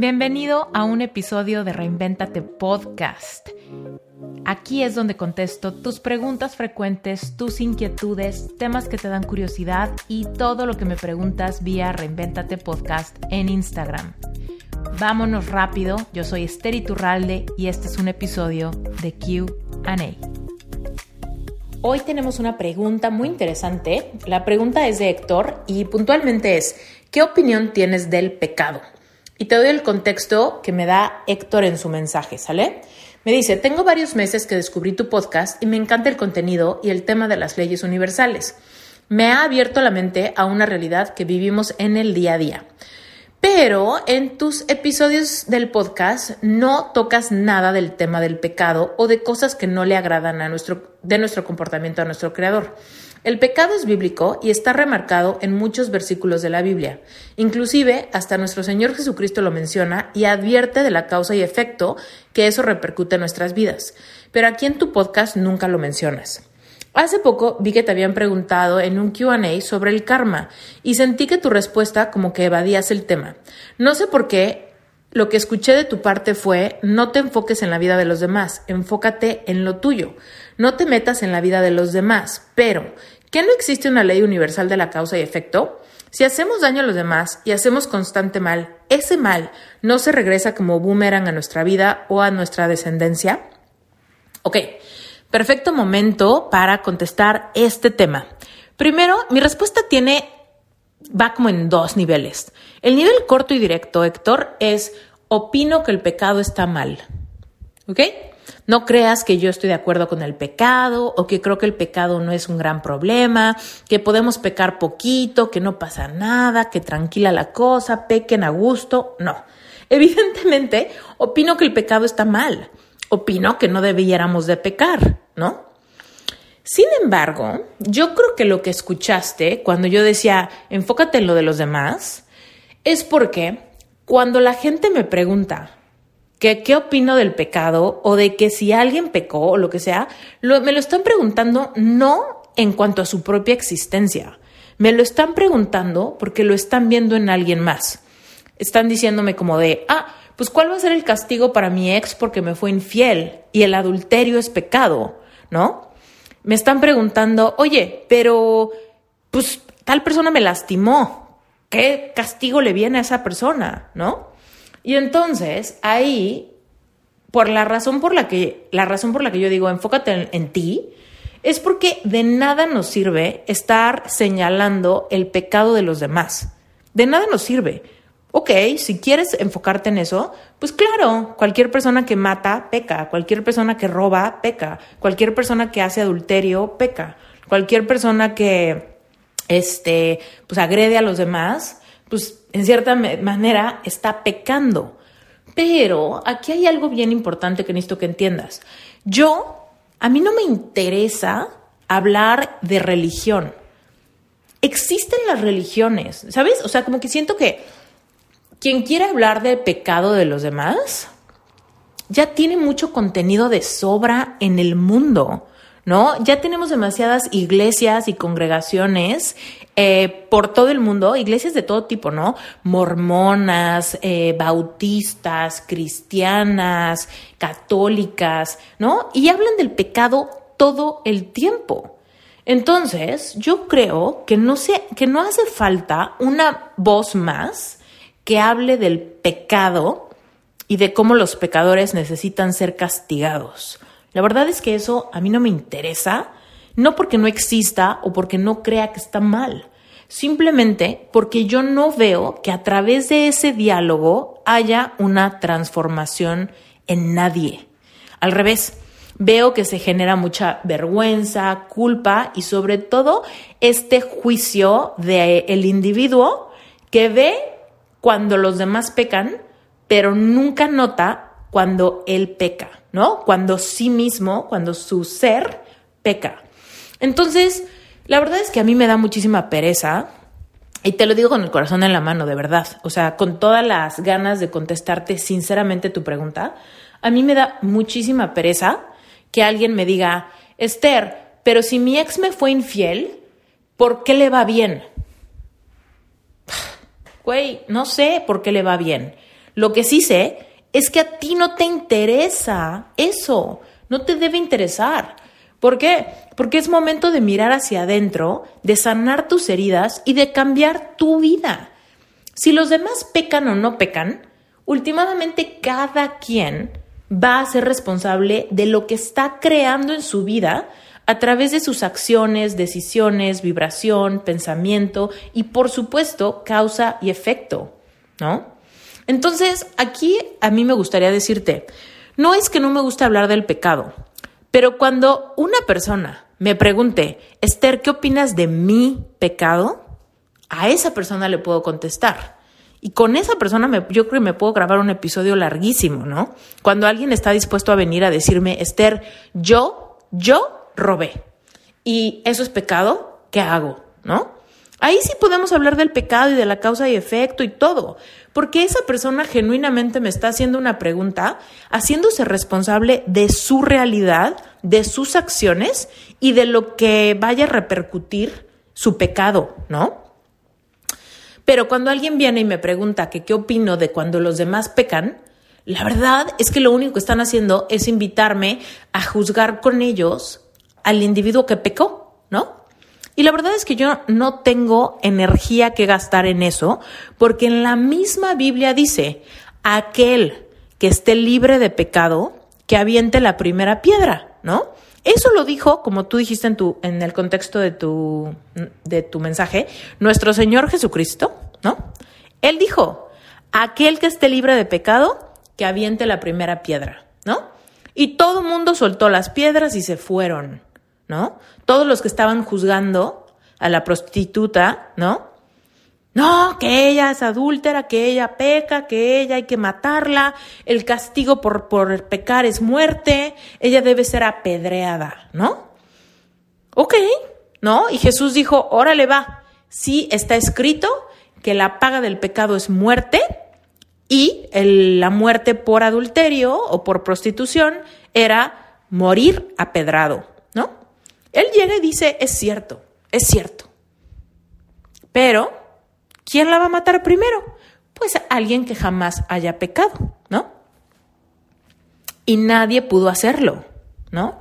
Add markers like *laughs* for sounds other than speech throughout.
Bienvenido a un episodio de Reinventate Podcast. Aquí es donde contesto tus preguntas frecuentes, tus inquietudes, temas que te dan curiosidad y todo lo que me preguntas vía Reinventate Podcast en Instagram. Vámonos rápido, yo soy Esther Iturralde y este es un episodio de QA. Hoy tenemos una pregunta muy interesante. La pregunta es de Héctor y puntualmente es, ¿qué opinión tienes del pecado? Y te doy el contexto que me da Héctor en su mensaje, ¿sale? Me dice, tengo varios meses que descubrí tu podcast y me encanta el contenido y el tema de las leyes universales. Me ha abierto la mente a una realidad que vivimos en el día a día. Pero en tus episodios del podcast no tocas nada del tema del pecado o de cosas que no le agradan a nuestro, de nuestro comportamiento a nuestro creador. El pecado es bíblico y está remarcado en muchos versículos de la Biblia. Inclusive, hasta nuestro Señor Jesucristo lo menciona y advierte de la causa y efecto que eso repercute en nuestras vidas. Pero aquí en tu podcast nunca lo mencionas. Hace poco vi que te habían preguntado en un QA sobre el karma y sentí que tu respuesta como que evadías el tema. No sé por qué, lo que escuché de tu parte fue no te enfoques en la vida de los demás, enfócate en lo tuyo. No te metas en la vida de los demás, pero ¿qué no existe una ley universal de la causa y efecto? Si hacemos daño a los demás y hacemos constante mal, ese mal no se regresa como boomerang a nuestra vida o a nuestra descendencia. Ok, perfecto momento para contestar este tema. Primero, mi respuesta tiene, va como en dos niveles. El nivel corto y directo, Héctor, es opino que el pecado está mal. ¿Ok? No creas que yo estoy de acuerdo con el pecado o que creo que el pecado no es un gran problema, que podemos pecar poquito, que no pasa nada, que tranquila la cosa, pequen a gusto. No. *laughs* Evidentemente, opino que el pecado está mal. Opino que no debiéramos de pecar, ¿no? Sin embargo, yo creo que lo que escuchaste cuando yo decía enfócate en lo de los demás es porque cuando la gente me pregunta, qué opino del pecado o de que si alguien pecó o lo que sea, me lo están preguntando no en cuanto a su propia existencia, me lo están preguntando porque lo están viendo en alguien más. Están diciéndome como de, ah, pues ¿cuál va a ser el castigo para mi ex porque me fue infiel y el adulterio es pecado, ¿no? Me están preguntando, oye, pero pues tal persona me lastimó, ¿qué castigo le viene a esa persona, ¿no? Y entonces ahí, por la razón por la que, la razón por la que yo digo enfócate en, ti, es porque de nada nos sirve estar señalando el pecado de los demás. De nada nos sirve. Ok, si quieres enfocarte en eso, pues claro, cualquier persona que mata, peca, cualquier persona que roba, peca, cualquier persona que hace adulterio, peca, cualquier persona que, este, pues agrede a los demás, pues en cierta manera está pecando. Pero aquí hay algo bien importante que necesito que entiendas. Yo, a mí no me interesa hablar de religión. Existen las religiones, ¿sabes? O sea, como que siento que quien quiere hablar del pecado de los demás ya tiene mucho contenido de sobra en el mundo. ¿no? Ya tenemos demasiadas iglesias y congregaciones eh, por todo el mundo, iglesias de todo tipo, ¿no? Mormonas, eh, bautistas, cristianas, católicas, ¿no? Y hablan del pecado todo el tiempo. Entonces, yo creo que no, que no hace falta una voz más que hable del pecado y de cómo los pecadores necesitan ser castigados. La verdad es que eso a mí no me interesa, no porque no exista o porque no crea que está mal, simplemente porque yo no veo que a través de ese diálogo haya una transformación en nadie. Al revés, veo que se genera mucha vergüenza, culpa y sobre todo este juicio del el individuo que ve cuando los demás pecan, pero nunca nota cuando él peca. ¿no? Cuando sí mismo, cuando su ser peca. Entonces, la verdad es que a mí me da muchísima pereza, y te lo digo con el corazón en la mano, de verdad, o sea, con todas las ganas de contestarte sinceramente tu pregunta, a mí me da muchísima pereza que alguien me diga, Esther, pero si mi ex me fue infiel, ¿por qué le va bien? Güey, no sé por qué le va bien. Lo que sí sé es que a ti no te interesa eso, no te debe interesar. ¿Por qué? Porque es momento de mirar hacia adentro, de sanar tus heridas y de cambiar tu vida. Si los demás pecan o no pecan, últimamente cada quien va a ser responsable de lo que está creando en su vida a través de sus acciones, decisiones, vibración, pensamiento y por supuesto causa y efecto, ¿no? Entonces, aquí a mí me gustaría decirte, no es que no me guste hablar del pecado, pero cuando una persona me pregunte, Esther, ¿qué opinas de mi pecado? A esa persona le puedo contestar. Y con esa persona me, yo creo que me puedo grabar un episodio larguísimo, ¿no? Cuando alguien está dispuesto a venir a decirme, Esther, yo, yo robé. Y eso es pecado, ¿qué hago? ¿No? Ahí sí podemos hablar del pecado y de la causa y efecto y todo, porque esa persona genuinamente me está haciendo una pregunta, haciéndose responsable de su realidad, de sus acciones y de lo que vaya a repercutir su pecado, ¿no? Pero cuando alguien viene y me pregunta que qué opino de cuando los demás pecan, la verdad es que lo único que están haciendo es invitarme a juzgar con ellos al individuo que pecó, ¿no? Y la verdad es que yo no tengo energía que gastar en eso, porque en la misma Biblia dice, aquel que esté libre de pecado, que aviente la primera piedra, ¿no? Eso lo dijo, como tú dijiste en, tu, en el contexto de tu, de tu mensaje, nuestro Señor Jesucristo, ¿no? Él dijo, aquel que esté libre de pecado, que aviente la primera piedra, ¿no? Y todo el mundo soltó las piedras y se fueron. ¿No? Todos los que estaban juzgando a la prostituta, ¿no? No, que ella es adúltera, que ella peca, que ella hay que matarla, el castigo por, por pecar es muerte, ella debe ser apedreada, ¿no? Ok, ¿no? Y Jesús dijo, órale va, sí está escrito que la paga del pecado es muerte y la muerte por adulterio o por prostitución era morir apedrado. Él llega y dice, es cierto, es cierto. Pero, ¿quién la va a matar primero? Pues alguien que jamás haya pecado, ¿no? Y nadie pudo hacerlo, ¿no?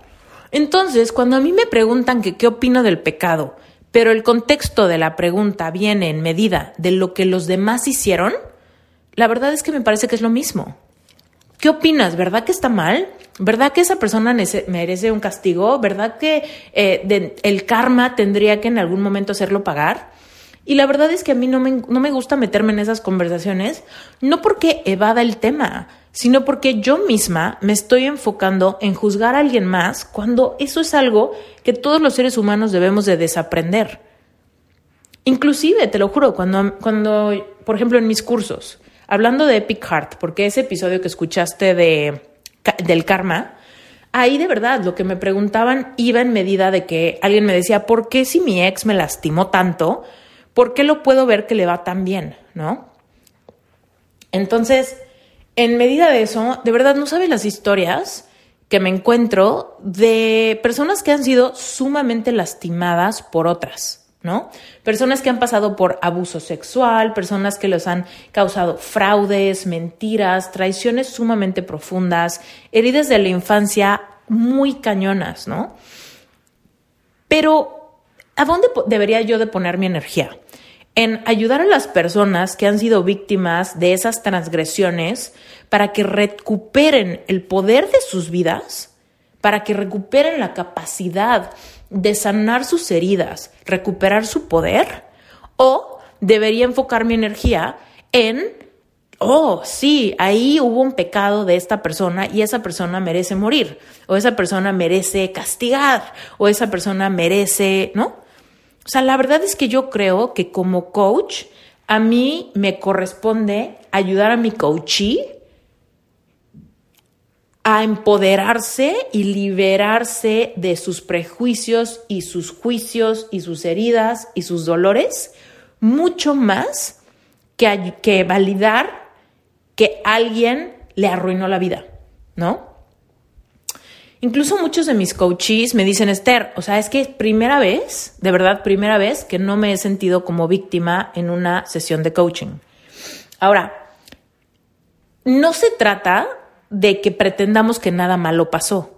Entonces, cuando a mí me preguntan que qué opino del pecado, pero el contexto de la pregunta viene en medida de lo que los demás hicieron, la verdad es que me parece que es lo mismo. ¿Qué opinas? ¿Verdad que está mal? ¿Verdad que esa persona merece un castigo? ¿Verdad que eh, el karma tendría que en algún momento hacerlo pagar? Y la verdad es que a mí no me, no me gusta meterme en esas conversaciones, no porque evada el tema, sino porque yo misma me estoy enfocando en juzgar a alguien más cuando eso es algo que todos los seres humanos debemos de desaprender. Inclusive, te lo juro, cuando, cuando por ejemplo, en mis cursos, hablando de Epic Heart, porque ese episodio que escuchaste de, del karma, ahí de verdad lo que me preguntaban iba en medida de que alguien me decía, ¿por qué si mi ex me lastimó tanto? ¿Por qué lo puedo ver que le va tan bien? ¿No? Entonces, en medida de eso, de verdad no sabes las historias que me encuentro de personas que han sido sumamente lastimadas por otras. Personas que han pasado por abuso sexual, personas que les han causado fraudes, mentiras, traiciones sumamente profundas, heridas de la infancia muy cañonas, ¿no? Pero, ¿a dónde debería yo de poner mi energía? En ayudar a las personas que han sido víctimas de esas transgresiones para que recuperen el poder de sus vidas, para que recuperen la capacidad de sanar sus heridas, recuperar su poder? ¿O debería enfocar mi energía en, oh, sí, ahí hubo un pecado de esta persona y esa persona merece morir, o esa persona merece castigar, o esa persona merece, ¿no? O sea, la verdad es que yo creo que como coach, a mí me corresponde ayudar a mi coachee a empoderarse y liberarse de sus prejuicios y sus juicios y sus heridas y sus dolores, mucho más que, que validar que alguien le arruinó la vida, ¿no? Incluso muchos de mis coaches me dicen, Esther, o sea, es que es primera vez, de verdad, primera vez que no me he sentido como víctima en una sesión de coaching. Ahora, no se trata de que pretendamos que nada malo pasó.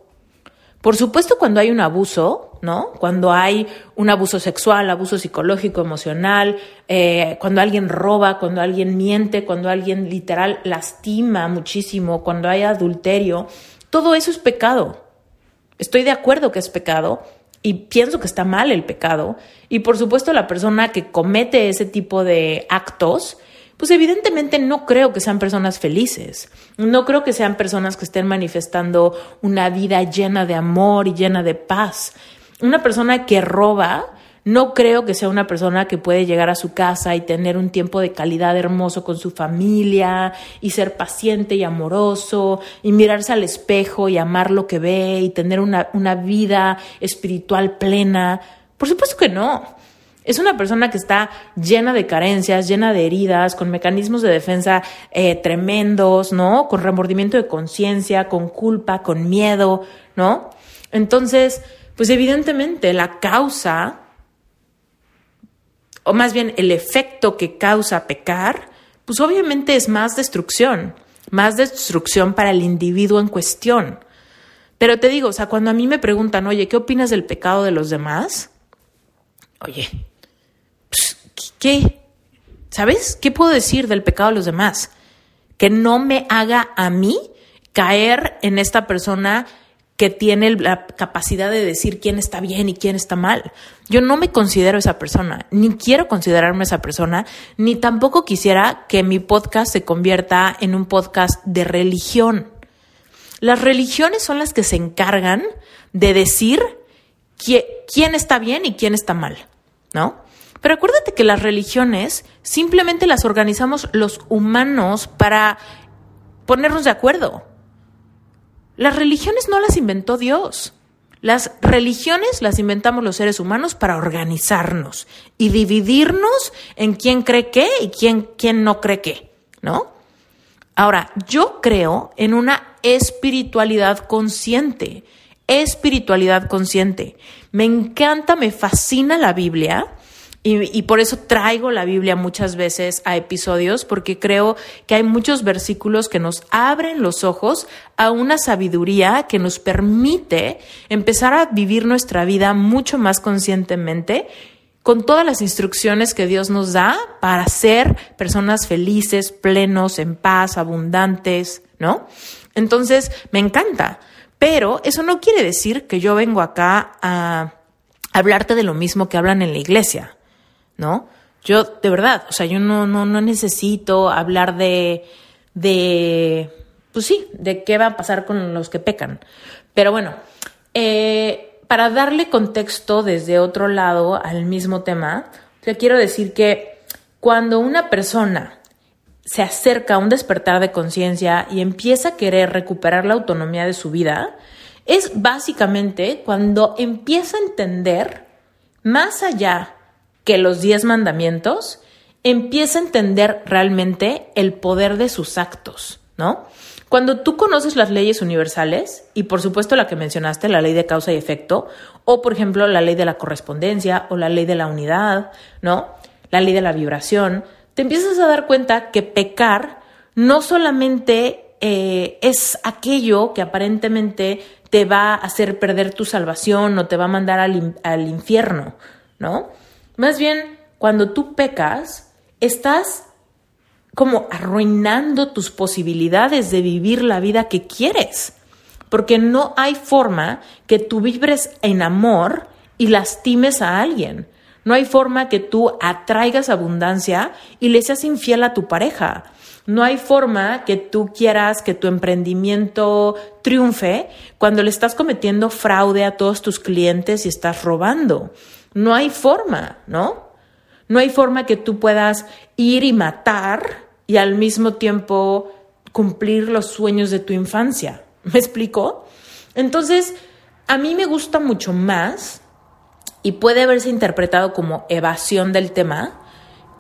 Por supuesto, cuando hay un abuso, ¿no? Cuando hay un abuso sexual, abuso psicológico, emocional, eh, cuando alguien roba, cuando alguien miente, cuando alguien literal lastima muchísimo, cuando hay adulterio, todo eso es pecado. Estoy de acuerdo que es pecado y pienso que está mal el pecado. Y por supuesto, la persona que comete ese tipo de actos, pues evidentemente no creo que sean personas felices. No creo que sean personas que estén manifestando una vida llena de amor y llena de paz. Una persona que roba, no creo que sea una persona que puede llegar a su casa y tener un tiempo de calidad hermoso con su familia y ser paciente y amoroso y mirarse al espejo y amar lo que ve y tener una, una vida espiritual plena. Por supuesto que no. Es una persona que está llena de carencias, llena de heridas, con mecanismos de defensa eh, tremendos, ¿no? Con remordimiento de conciencia, con culpa, con miedo, ¿no? Entonces, pues evidentemente la causa, o más bien el efecto que causa pecar, pues obviamente es más destrucción, más destrucción para el individuo en cuestión. Pero te digo, o sea, cuando a mí me preguntan, oye, ¿qué opinas del pecado de los demás? Oye, ¿qué? ¿Sabes? ¿Qué puedo decir del pecado de los demás? Que no me haga a mí caer en esta persona que tiene la capacidad de decir quién está bien y quién está mal. Yo no me considero esa persona, ni quiero considerarme esa persona, ni tampoco quisiera que mi podcast se convierta en un podcast de religión. Las religiones son las que se encargan de decir quién está bien y quién está mal, ¿no? Pero acuérdate que las religiones simplemente las organizamos los humanos para ponernos de acuerdo. Las religiones no las inventó Dios. Las religiones las inventamos los seres humanos para organizarnos y dividirnos en quién cree qué y quién, quién no cree qué, ¿no? Ahora, yo creo en una espiritualidad consciente, espiritualidad consciente. Me encanta, me fascina la Biblia y, por eso traigo la Biblia muchas veces a episodios, porque creo que hay muchos versículos que nos abren los ojos a una sabiduría que nos permite empezar a vivir nuestra vida mucho más conscientemente con todas las instrucciones que Dios nos da para ser personas felices, plenos, en paz, abundantes, ¿no? Entonces, me encanta. Pero eso no quiere decir que yo vengo acá a hablarte de lo mismo que hablan en la iglesia. ¿No? Yo, de verdad, o sea, yo no, no, no necesito hablar de, de, pues sí, de qué va a pasar con los que pecan. Pero bueno, eh, para darle contexto desde otro lado al mismo tema, te quiero decir que cuando una persona se acerca a un despertar de conciencia y empieza a querer recuperar la autonomía de su vida, es básicamente cuando empieza a entender más allá que los diez mandamientos, empieza a entender realmente el poder de sus actos, ¿no? Cuando tú conoces las leyes universales, y por supuesto la que mencionaste, la ley de causa y efecto, o por ejemplo la ley de la correspondencia o la ley de la unidad, ¿no? La ley de la vibración, te empiezas a dar cuenta que pecar no solamente eh, es aquello que aparentemente te va a hacer perder tu salvación o te va a mandar al, al infierno, ¿no? Más bien, cuando tú pecas, estás como arruinando tus posibilidades de vivir la vida que quieres. Porque no hay forma que tú vibres en amor y lastimes a alguien. No hay forma que tú atraigas abundancia y le seas infiel a tu pareja. No hay forma que tú quieras que tu emprendimiento triunfe cuando le estás cometiendo fraude a todos tus clientes y estás robando. No hay forma, ¿no? No hay forma que tú puedas ir y matar y al mismo tiempo cumplir los sueños de tu infancia. ¿Me explico? Entonces, a mí me gusta mucho más y puede haberse interpretado como evasión del tema,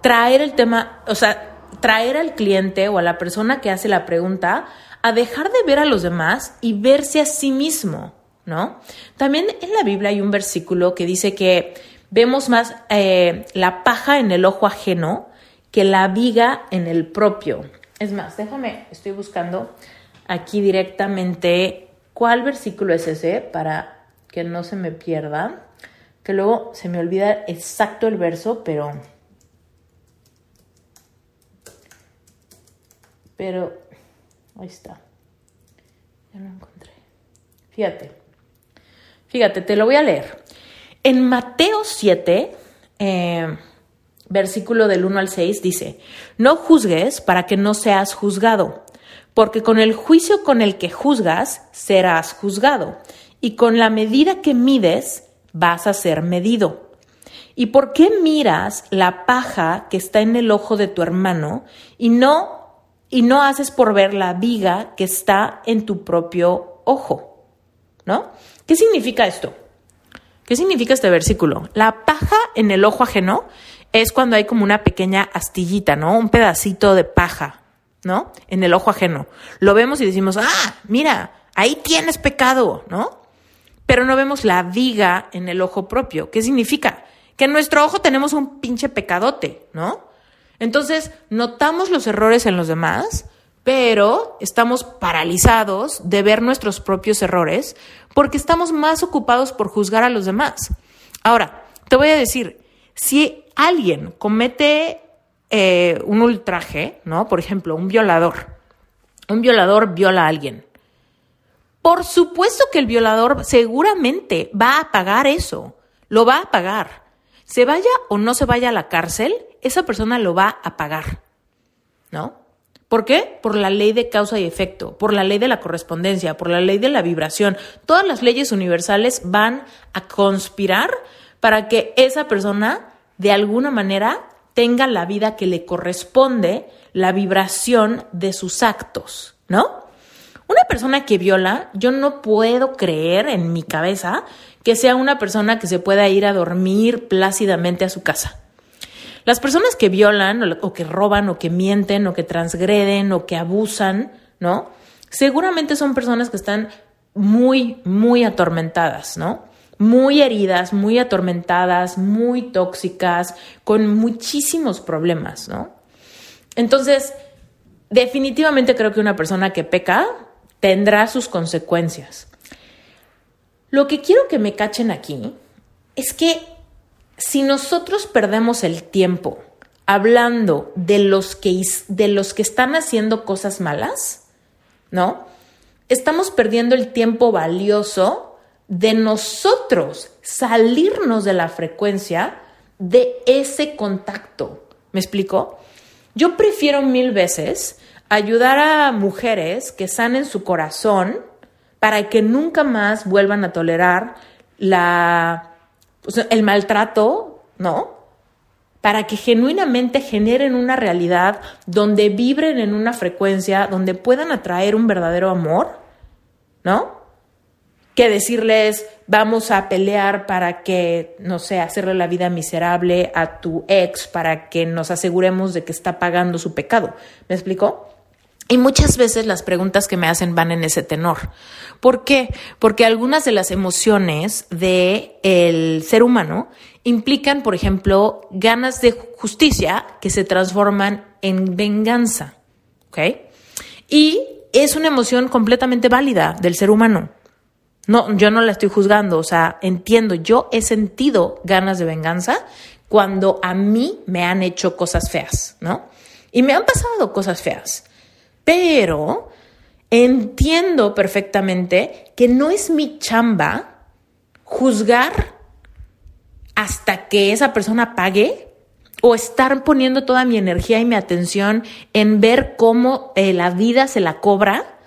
traer el tema, o sea, traer al cliente o a la persona que hace la pregunta a dejar de ver a los demás y verse a sí mismo. ¿No? También en la Biblia hay un versículo que dice que vemos más eh, la paja en el ojo ajeno que la viga en el propio. Es más, déjame, estoy buscando aquí directamente cuál versículo es ese para que no se me pierda, que luego se me olvida exacto el verso, pero... Pero... Ahí está. Ya lo encontré. Fíjate. Fíjate, te lo voy a leer. En Mateo 7, eh, versículo del 1 al 6, dice, no juzgues para que no seas juzgado, porque con el juicio con el que juzgas serás juzgado, y con la medida que mides vas a ser medido. ¿Y por qué miras la paja que está en el ojo de tu hermano y no y no haces por ver la viga que está en tu propio ojo? ¿No? ¿Qué significa esto? ¿Qué significa este versículo? La paja en el ojo ajeno es cuando hay como una pequeña astillita, ¿no? Un pedacito de paja, ¿no? En el ojo ajeno. Lo vemos y decimos, ah, mira, ahí tienes pecado, ¿no? Pero no vemos la viga en el ojo propio. ¿Qué significa? Que en nuestro ojo tenemos un pinche pecadote, ¿no? Entonces, notamos los errores en los demás, pero estamos paralizados de ver nuestros propios errores porque estamos más ocupados por juzgar a los demás. Ahora, te voy a decir, si alguien comete eh, un ultraje, ¿no? Por ejemplo, un violador. Un violador viola a alguien. Por supuesto que el violador seguramente va a pagar eso. Lo va a pagar. Se vaya o no se vaya a la cárcel, esa persona lo va a pagar. ¿No? ¿Por qué? Por la ley de causa y efecto, por la ley de la correspondencia, por la ley de la vibración. Todas las leyes universales van a conspirar para que esa persona de alguna manera tenga la vida que le corresponde, la vibración de sus actos, ¿no? Una persona que viola, yo no puedo creer en mi cabeza que sea una persona que se pueda ir a dormir plácidamente a su casa. Las personas que violan o que roban o que mienten o que transgreden o que abusan, ¿no? Seguramente son personas que están muy, muy atormentadas, ¿no? muy heridas, muy atormentadas, muy tóxicas, con muchísimos problemas, ¿no? Entonces, definitivamente creo que una persona que peca tendrá sus consecuencias. Lo que quiero que me cachen aquí es que si nosotros perdemos el tiempo hablando de los que, de los que están haciendo cosas malas, ¿no? Estamos perdiendo el tiempo valioso de nosotros salirnos de la frecuencia de ese contacto. ¿Me explico? Yo prefiero mil veces ayudar a mujeres que sanen su corazón para que nunca más vuelvan a tolerar la, el maltrato, ¿no? Para que genuinamente generen una realidad donde vibren en una frecuencia, donde puedan atraer un verdadero amor, ¿no? que decirles vamos a pelear para que, no sé, hacerle la vida miserable a tu ex para que nos aseguremos de que está pagando su pecado. ¿Me explico? Y muchas veces las preguntas que me hacen van en ese tenor. ¿Por qué? Porque algunas de las emociones del ser humano implican, por ejemplo, ganas de justicia que se transforman en venganza. ¿Ok? Y es una emoción completamente válida del ser humano. No, yo no la estoy juzgando, o sea, entiendo, yo he sentido ganas de venganza cuando a mí me han hecho cosas feas, ¿no? Y me han pasado cosas feas, pero entiendo perfectamente que no es mi chamba juzgar hasta que esa persona pague o estar poniendo toda mi energía y mi atención en ver cómo eh, la vida se la cobra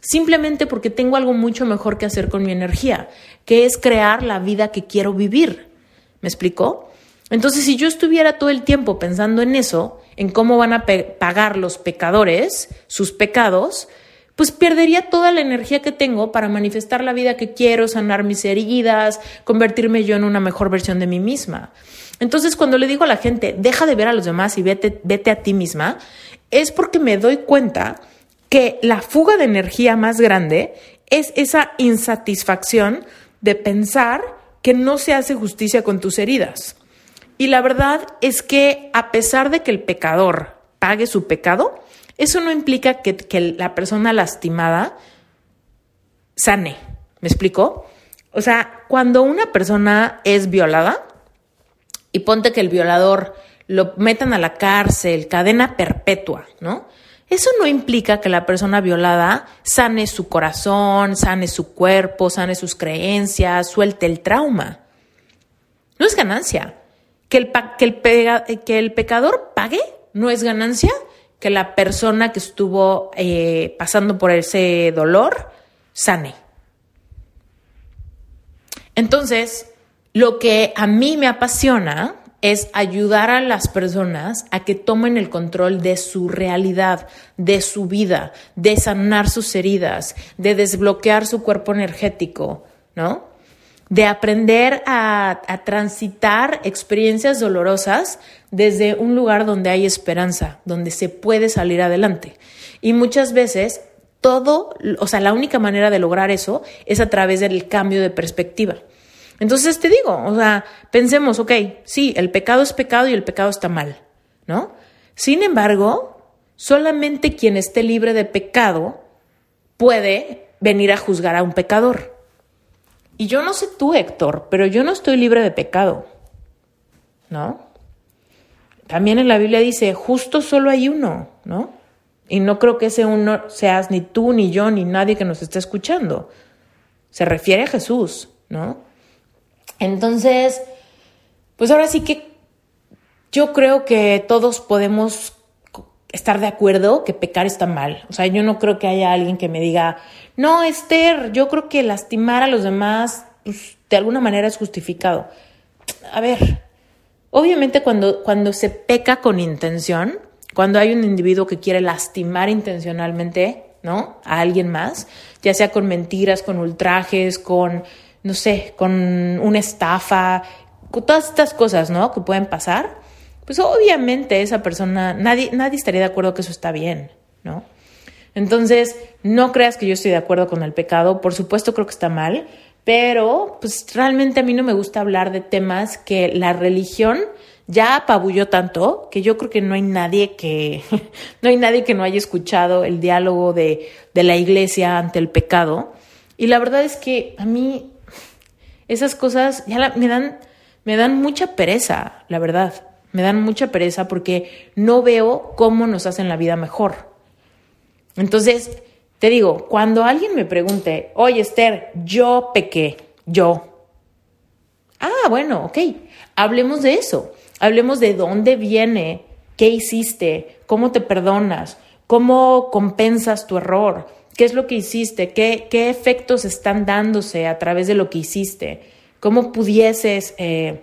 simplemente porque tengo algo mucho mejor que hacer con mi energía, que es crear la vida que quiero vivir. ¿Me explicó? Entonces, si yo estuviera todo el tiempo pensando en eso, en cómo van a pagar los pecadores sus pecados, pues perdería toda la energía que tengo para manifestar la vida que quiero, sanar mis heridas, convertirme yo en una mejor versión de mí misma. Entonces, cuando le digo a la gente, deja de ver a los demás y vete, vete a ti misma, es porque me doy cuenta que la fuga de energía más grande es esa insatisfacción de pensar que no se hace justicia con tus heridas. Y la verdad es que a pesar de que el pecador pague su pecado, eso no implica que, que la persona lastimada sane. ¿Me explico? O sea, cuando una persona es violada, y ponte que el violador lo metan a la cárcel, cadena perpetua, ¿no? Eso no implica que la persona violada sane su corazón, sane su cuerpo, sane sus creencias, suelte el trauma. No es ganancia. Que el, que el, pecador pague no es ganancia. Que la persona que estuvo eh, pasando por ese dolor sane. Entonces, lo que a mí me apasiona es ayudar a las personas a que tomen el control de su realidad, de su vida, de sanar sus heridas, de desbloquear su cuerpo energético, ¿no? De aprender a, transitar experiencias dolorosas desde un lugar donde hay esperanza, donde se puede salir adelante. Y muchas veces todo, o sea, la única manera de lograr eso es a través del cambio de perspectiva. Entonces te digo, o sea, pensemos, ok, sí, el pecado es pecado y el pecado está mal, ¿no? Sin embargo, solamente quien esté libre de pecado puede venir a juzgar a un pecador. Y yo no sé tú, Héctor, pero yo no estoy libre de pecado, ¿no? También en la Biblia dice, justo solo hay uno, ¿no? Y no creo que ese uno seas ni tú, ni yo, ni nadie que nos esté escuchando. Se refiere a Jesús, ¿no? Entonces, pues ahora sí que yo creo que todos podemos estar de acuerdo que pecar está mal. O sea, yo no creo que haya alguien que me diga, no, Esther, yo creo que lastimar a los demás, pues, de alguna manera es justificado. A ver, obviamente cuando, cuando se peca con intención, cuando hay un individuo que quiere lastimar intencionalmente, ¿no? A alguien más, ya sea con mentiras, con ultrajes, con no sé, con una estafa, con todas estas cosas, ¿no? Que pueden pasar, pues obviamente esa persona, nadie, nadie estaría de acuerdo que eso está bien, ¿no? Entonces, no creas que yo estoy de acuerdo con el pecado, por supuesto creo que está mal, pero pues realmente a mí no me gusta hablar de temas que la religión ya apabulló tanto que yo creo que no hay nadie que *laughs* no hay nadie que no haya escuchado el diálogo de, de la iglesia ante el pecado. Y la verdad es que a mí esas cosas ya me, dan, me dan mucha pereza, la verdad. Me dan mucha pereza porque no veo cómo nos hacen la vida mejor. Entonces, te digo, cuando alguien me pregunte, oye Esther, yo pequé, yo. Ah, bueno, ok, hablemos de eso. Hablemos de dónde viene, qué hiciste, cómo te perdonas, cómo compensas tu error, ¿Qué es lo que hiciste? ¿Qué, qué efectos están dándose a través de lo que hiciste? ¿Cómo pudieses eh,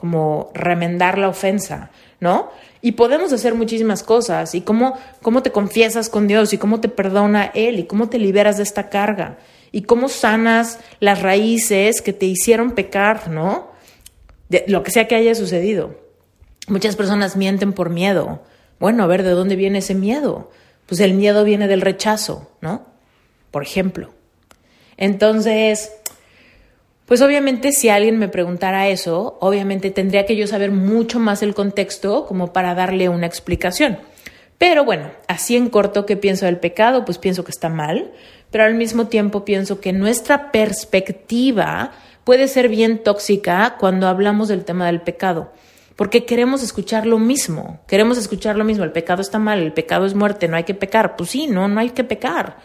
como remendar la ofensa? ¿No? Y podemos hacer muchísimas cosas. ¿Y cómo, cómo te confiesas con Dios? ¿Y cómo te perdona Él? ¿Y cómo te liberas de esta carga? ¿Y cómo sanas las raíces que te hicieron pecar? ¿No? De lo que sea que haya sucedido. Muchas personas mienten por miedo. Bueno, a ver, ¿de dónde viene ese miedo? Pues el miedo viene del rechazo, ¿no? por ejemplo. Entonces, pues obviamente si alguien me preguntara eso, obviamente tendría que yo saber mucho más el contexto como para darle una explicación. Pero bueno, así en corto, ¿qué pienso del pecado? Pues pienso que está mal, pero al mismo tiempo pienso que nuestra perspectiva puede ser bien tóxica cuando hablamos del tema del pecado, porque queremos escuchar lo mismo, queremos escuchar lo mismo, el pecado está mal, el pecado es muerte, no hay que pecar. Pues sí, no, no hay que pecar.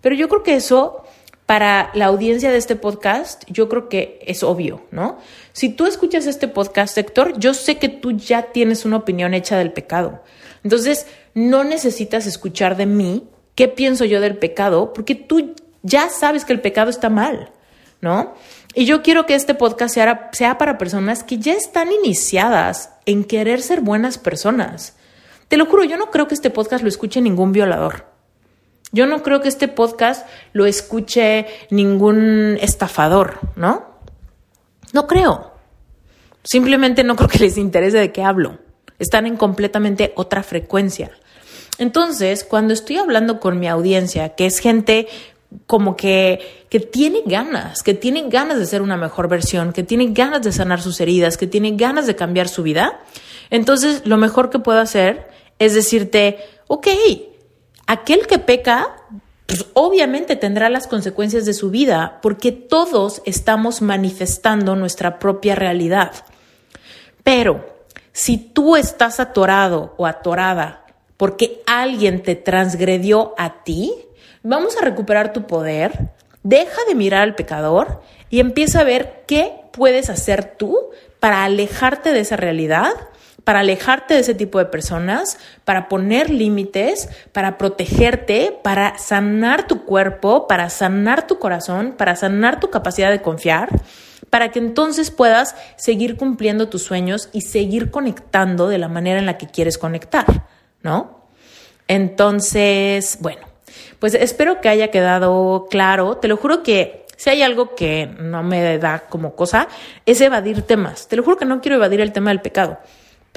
Pero yo creo que eso, para la audiencia de este podcast, yo creo que es obvio, ¿no? Si tú escuchas este podcast, Héctor, yo sé que tú ya tienes una opinión hecha del pecado. Entonces, no necesitas escuchar de mí qué pienso yo del pecado, porque tú ya sabes que el pecado está mal, ¿no? Y yo quiero que este podcast sea, sea para personas que ya están iniciadas en querer ser buenas personas. Te lo juro, yo no creo que este podcast lo escuche ningún violador. Yo no creo que este podcast lo escuche ningún estafador, ¿no? No creo. Simplemente no creo que les interese de qué hablo. Están en completamente otra frecuencia. Entonces, cuando estoy hablando con mi audiencia, que es gente como que, que tiene ganas, que tiene ganas de ser una mejor versión, que tiene ganas de sanar sus heridas, que tiene ganas de cambiar su vida, entonces lo mejor que puedo hacer es decirte, ok, aquel que peca, pues obviamente tendrá las consecuencias de su vida, porque todos estamos manifestando nuestra propia realidad. Pero si tú estás atorado o atorada porque alguien te transgredió a ti, vamos a recuperar tu poder, deja de mirar al pecador y empieza a ver qué puedes hacer tú para alejarte de esa realidad, para alejarte de ese tipo de personas, para poner límites, para protegerte, para sanar tu cuerpo, para sanar tu corazón, para sanar tu capacidad de confiar, para que entonces puedas seguir cumpliendo tus sueños y seguir conectando de la manera en la que quieres conectar, ¿no? Entonces, bueno, pues espero que haya quedado claro. Te lo juro que si hay algo que no me da como cosa, es evadir temas. Te lo juro que no quiero evadir el tema del pecado.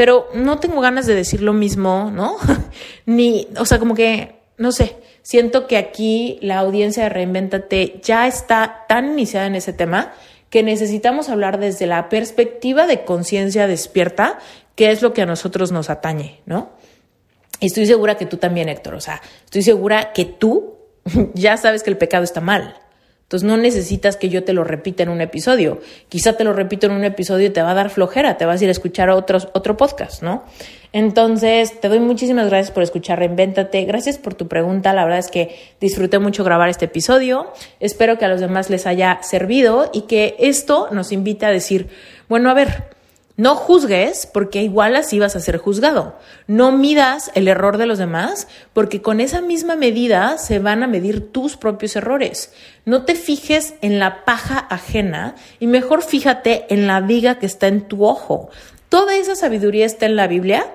Pero no tengo ganas de decir lo mismo, ¿no? *laughs* Ni, o sea, como que, no sé, siento que aquí la audiencia de Reinventate ya está tan iniciada en ese tema que necesitamos hablar desde la perspectiva de conciencia despierta, que es lo que a nosotros nos atañe, ¿no? Estoy segura que tú también, Héctor, o sea, estoy segura que tú *laughs* ya sabes que el pecado está mal. Entonces no necesitas que yo te lo repita en un episodio. Quizá te lo repito en un episodio y te va a dar flojera, te vas a ir a escuchar otros, otro podcast, ¿no? Entonces, te doy muchísimas gracias por escuchar Reinvéntate. Gracias por tu pregunta. La verdad es que disfruté mucho grabar este episodio. Espero que a los demás les haya servido y que esto nos invite a decir, bueno, a ver, no juzgues porque igual así vas a ser juzgado. No midas el error de los demás porque con esa misma medida se van a medir tus propios errores. No te fijes en la paja ajena y mejor fíjate en la viga que está en tu ojo. Toda esa sabiduría está en la Biblia,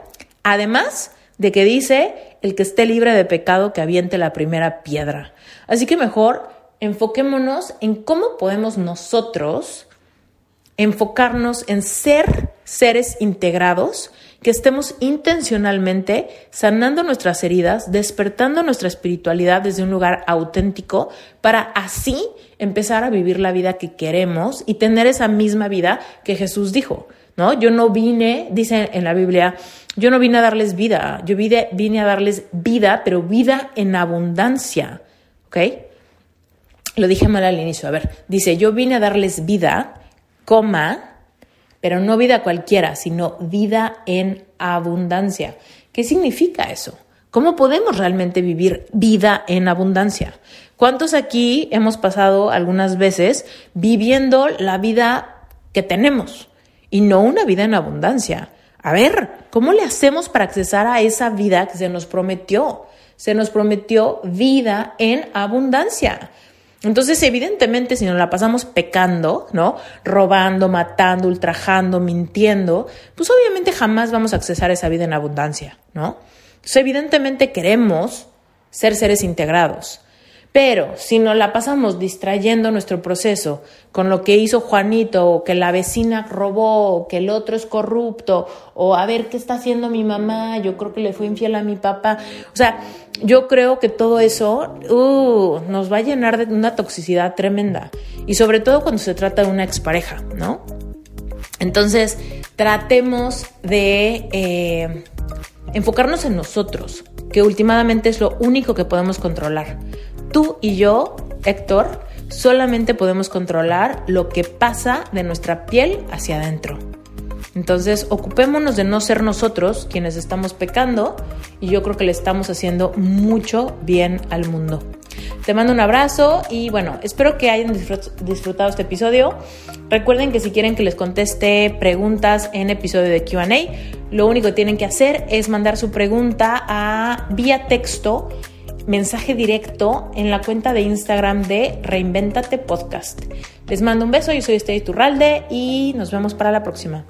además de que dice el que esté libre de pecado que aviente la primera piedra. Así que mejor enfoquémonos en cómo podemos nosotros enfocarnos en ser seres integrados, que estemos intencionalmente sanando nuestras heridas, despertando nuestra espiritualidad desde un lugar auténtico, para así empezar a vivir la vida que queremos y tener esa misma vida que Jesús dijo. ¿No? Yo no vine, dice en la Biblia, yo no vine a darles vida, yo vine, a darles vida, pero vida en abundancia. ¿Ok? Lo dije mal al inicio. A ver, dice, yo vine a darles vida, coma, pero no vida cualquiera, sino vida en abundancia. ¿Qué significa eso? ¿Cómo podemos realmente vivir vida en abundancia? ¿Cuántos aquí hemos pasado algunas veces viviendo la vida que tenemos y no una vida en abundancia? A ver, ¿cómo le hacemos para accesar a esa vida que se nos prometió? Se nos prometió vida en abundancia. Entonces, evidentemente, si nos la pasamos pecando, ¿no? Robando, matando, ultrajando, mintiendo, pues obviamente jamás vamos a accesar a esa vida en abundancia, ¿no? Entonces, evidentemente queremos ser seres integrados. Pero si nos la pasamos distrayendo nuestro proceso con lo que hizo Juanito, o que la vecina robó, o que el otro es corrupto, o a ver qué está haciendo mi mamá, yo creo que le fue infiel a mi papá. O sea, yo creo que todo eso uh, nos va a llenar de una toxicidad tremenda. Y sobre todo cuando se trata de una expareja, ¿no? Entonces, tratemos de eh, enfocarnos en nosotros, que últimamente es lo único que podemos controlar. Tú y yo, Héctor, solamente podemos controlar lo que pasa de nuestra piel hacia adentro. Entonces, ocupémonos de no ser nosotros quienes estamos pecando y yo creo que le estamos haciendo mucho bien al mundo. Te mando un abrazo y bueno, espero que hayan disfrutado este episodio. Recuerden que si quieren que les conteste preguntas en episodio de QA, lo único que tienen que hacer es mandar su pregunta a vía texto mensaje directo en la cuenta de Instagram de Reinventate Podcast. Les mando un beso, yo soy Esther Turralde y nos vemos para la próxima.